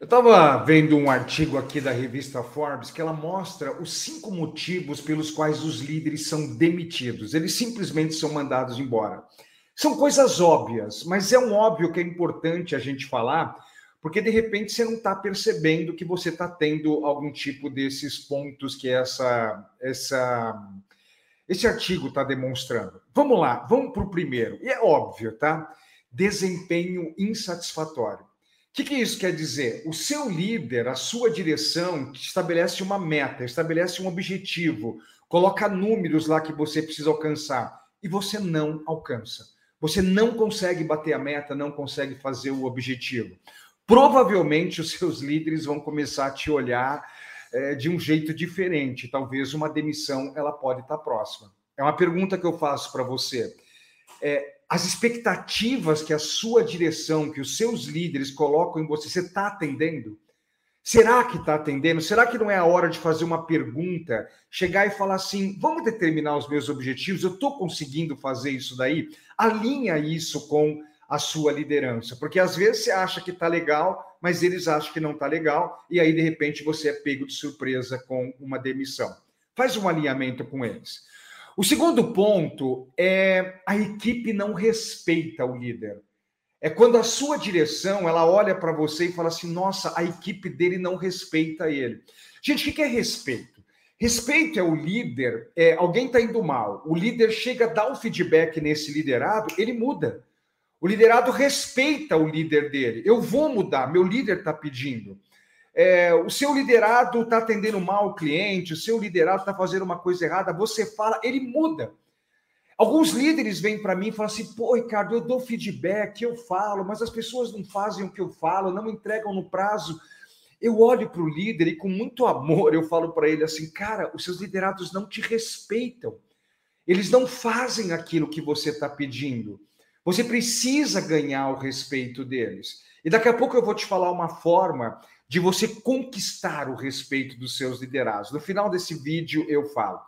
Eu estava vendo um artigo aqui da revista Forbes que ela mostra os cinco motivos pelos quais os líderes são demitidos. Eles simplesmente são mandados embora. São coisas óbvias, mas é um óbvio que é importante a gente falar, porque de repente você não está percebendo que você está tendo algum tipo desses pontos que essa, essa, esse artigo está demonstrando. Vamos lá, vamos para o primeiro. E é óbvio, tá? Desempenho insatisfatório. O que, que isso quer dizer? O seu líder, a sua direção, estabelece uma meta, estabelece um objetivo, coloca números lá que você precisa alcançar e você não alcança. Você não consegue bater a meta, não consegue fazer o objetivo. Provavelmente os seus líderes vão começar a te olhar é, de um jeito diferente. Talvez uma demissão ela pode estar próxima. É uma pergunta que eu faço para você. É, as expectativas que a sua direção, que os seus líderes colocam em você, você está atendendo? Será que está atendendo? Será que não é a hora de fazer uma pergunta, chegar e falar assim: vamos determinar os meus objetivos? Eu estou conseguindo fazer isso daí? Alinha isso com a sua liderança, porque às vezes você acha que está legal, mas eles acham que não está legal, e aí de repente você é pego de surpresa com uma demissão. Faz um alinhamento com eles. O segundo ponto é a equipe não respeita o líder. É quando a sua direção ela olha para você e fala assim: nossa, a equipe dele não respeita ele. Gente, o que é respeito? Respeito é o líder, é, alguém está indo mal, o líder chega a dar um feedback nesse liderado, ele muda. O liderado respeita o líder dele. Eu vou mudar, meu líder está pedindo é, o seu liderado está atendendo mal o cliente, o seu liderado está fazendo uma coisa errada, você fala, ele muda. Alguns líderes vêm para mim e falam assim: pô, Ricardo, eu dou feedback, eu falo, mas as pessoas não fazem o que eu falo, não entregam no prazo. Eu olho para o líder e com muito amor eu falo para ele assim: cara, os seus liderados não te respeitam. Eles não fazem aquilo que você está pedindo. Você precisa ganhar o respeito deles. E daqui a pouco eu vou te falar uma forma de você conquistar o respeito dos seus liderados. No final desse vídeo eu falo: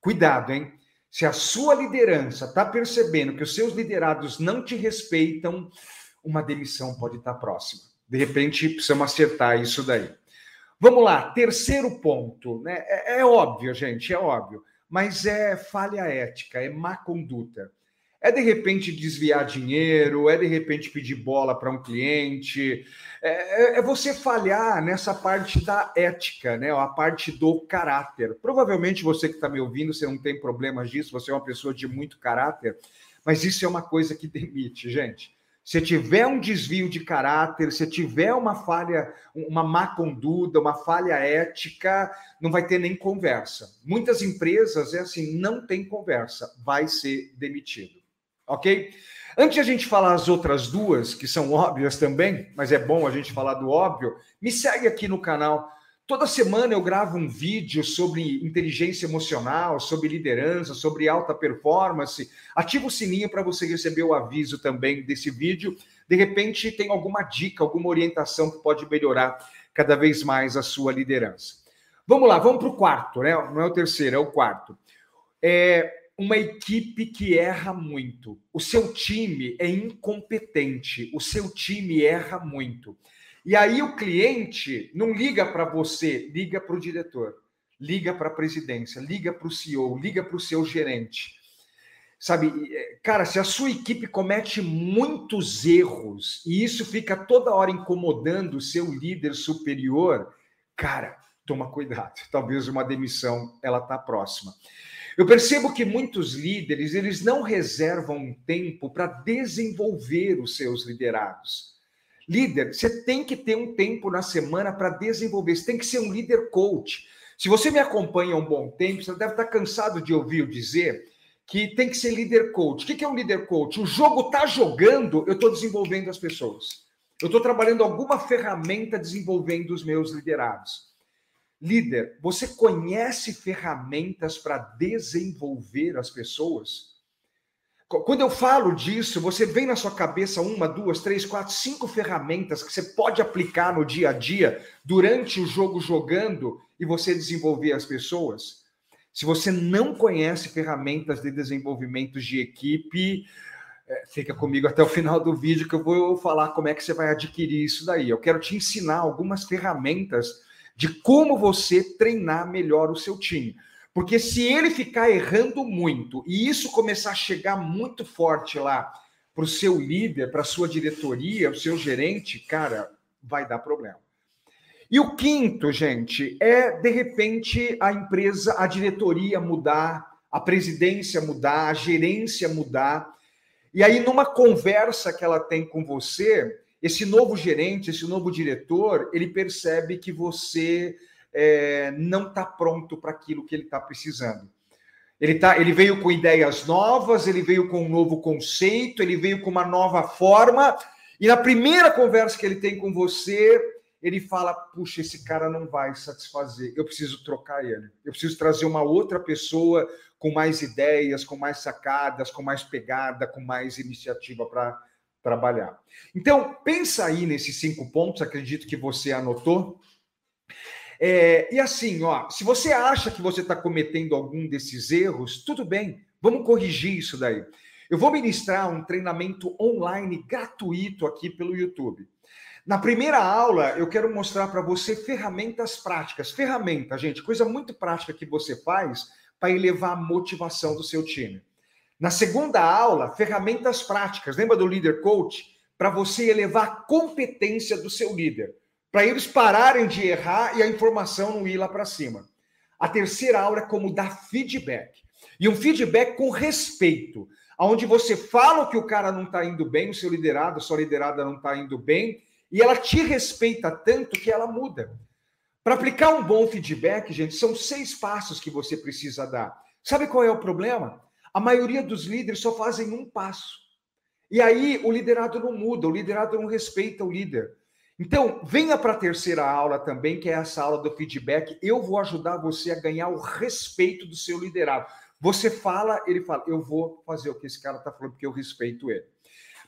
cuidado, hein? Se a sua liderança está percebendo que os seus liderados não te respeitam, uma demissão pode estar tá próxima. De repente, precisamos acertar isso daí. Vamos lá, terceiro ponto, né? É, é óbvio, gente, é óbvio, mas é falha ética, é má conduta. É de repente desviar dinheiro, é de repente pedir bola para um cliente, é, é, é, você falhar nessa parte da ética, né? A parte do caráter. Provavelmente você que está me ouvindo, você não tem problemas disso, você é uma pessoa de muito caráter, mas isso é uma coisa que demite, gente. Se tiver um desvio de caráter, se tiver uma falha, uma má conduta, uma falha ética, não vai ter nem conversa. Muitas empresas é assim, não tem conversa, vai ser demitido ok? Antes de a gente falar as outras duas, que são óbvias também, mas é bom a gente falar do óbvio, me segue aqui no canal. Toda semana eu gravo um vídeo sobre inteligência emocional, sobre liderança, sobre alta performance. Ativa o sininho para você receber o aviso também desse vídeo. De repente, tem alguma dica, alguma orientação que pode melhorar cada vez mais a sua liderança. Vamos lá, vamos para o quarto, né? Não é o terceiro, é o quarto. É, uma equipe que erra muito. O seu time é incompetente, o seu time erra muito. E aí o cliente não liga para você, liga para o diretor, liga para a presidência, liga para o CEO, liga para o seu gerente. Sabe, é, cara, se a sua equipe comete muitos erros e isso fica toda hora incomodando o seu líder superior, cara, toma cuidado. Talvez uma demissão ela tá próxima. Eu percebo que muitos líderes, eles não reservam um tempo para desenvolver os seus liderados. Líder, você tem que ter um tempo na semana para desenvolver, você tem que ser um líder coach. Se você me acompanha há um bom tempo, você deve estar cansado de ouvir eu dizer que tem que ser líder coach. O que é um líder coach? O jogo está jogando, eu estou desenvolvendo as pessoas. Eu estou trabalhando alguma ferramenta desenvolvendo os meus liderados. Líder, você conhece ferramentas para desenvolver as pessoas? Quando eu falo disso, você vem na sua cabeça uma, duas, três, quatro, cinco ferramentas que você pode aplicar no dia a dia, durante o jogo jogando e você desenvolver as pessoas? Se você não conhece ferramentas de desenvolvimento de equipe, é, fica comigo até o final do vídeo que eu vou falar como é que você vai adquirir isso daí. Eu quero te ensinar algumas ferramentas de como você treinar melhor o seu time. Porque se ele ficar errando muito e isso começar a chegar muito forte lá para o seu líder, para a sua diretoria, o seu gerente, cara, vai dar problema. E o quinto, gente, é de repente a empresa, a diretoria mudar, a presidência mudar, a gerência mudar. E aí, numa conversa que ela tem com você, esse novo gerente, esse novo diretor, ele percebe que você é, não está pronto para aquilo que ele está precisando. Ele, tá, ele veio com ideias novas, ele veio com um novo conceito, ele veio com uma nova forma, e na primeira conversa que ele tem com você, ele fala: puxa, esse cara não vai satisfazer, eu preciso trocar ele, eu preciso trazer uma outra pessoa com mais ideias, com mais sacadas, com mais pegada, com mais iniciativa para trabalhar. Então, pensa aí nesses cinco pontos, acredito que você anotou. É, e assim, ó, se você acha que você está cometendo algum desses erros, tudo bem, vamos corrigir isso daí. Eu vou ministrar um treinamento online gratuito aqui pelo YouTube. Na primeira aula, eu quero mostrar para você ferramentas práticas. Ferramenta, gente, coisa muito prática que você faz para elevar a motivação do seu time. Na segunda aula, ferramentas práticas. Lembra do líder coach? Para você elevar a competência do seu líder. Para eles pararem de errar e a informação não ir lá para cima. A terceira aula é como dar feedback. E um feedback com respeito. Onde você fala que o cara não está indo bem, o seu liderado, a sua liderada não está indo bem, e ela te respeita tanto que ela muda. Para aplicar um bom feedback, gente, são seis passos que você precisa dar. Sabe qual é o problema? A maioria dos líderes só fazem um passo. E aí o liderado não muda, o liderado não respeita o líder. Então, venha para a terceira aula também, que é essa aula do feedback. Eu vou ajudar você a ganhar o respeito do seu liderado. Você fala, ele fala, eu vou fazer o que esse cara está falando, porque eu respeito ele.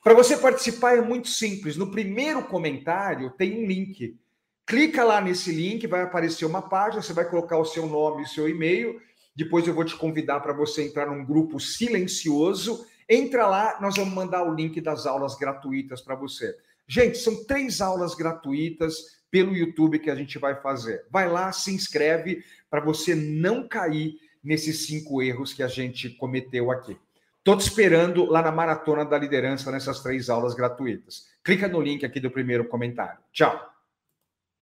Para você participar é muito simples. No primeiro comentário tem um link. Clica lá nesse link, vai aparecer uma página, você vai colocar o seu nome e o seu e-mail. Depois eu vou te convidar para você entrar num grupo silencioso. Entra lá, nós vamos mandar o link das aulas gratuitas para você. Gente, são três aulas gratuitas pelo YouTube que a gente vai fazer. Vai lá, se inscreve para você não cair nesses cinco erros que a gente cometeu aqui. Estou te esperando lá na Maratona da Liderança nessas três aulas gratuitas. Clica no link aqui do primeiro comentário. Tchau!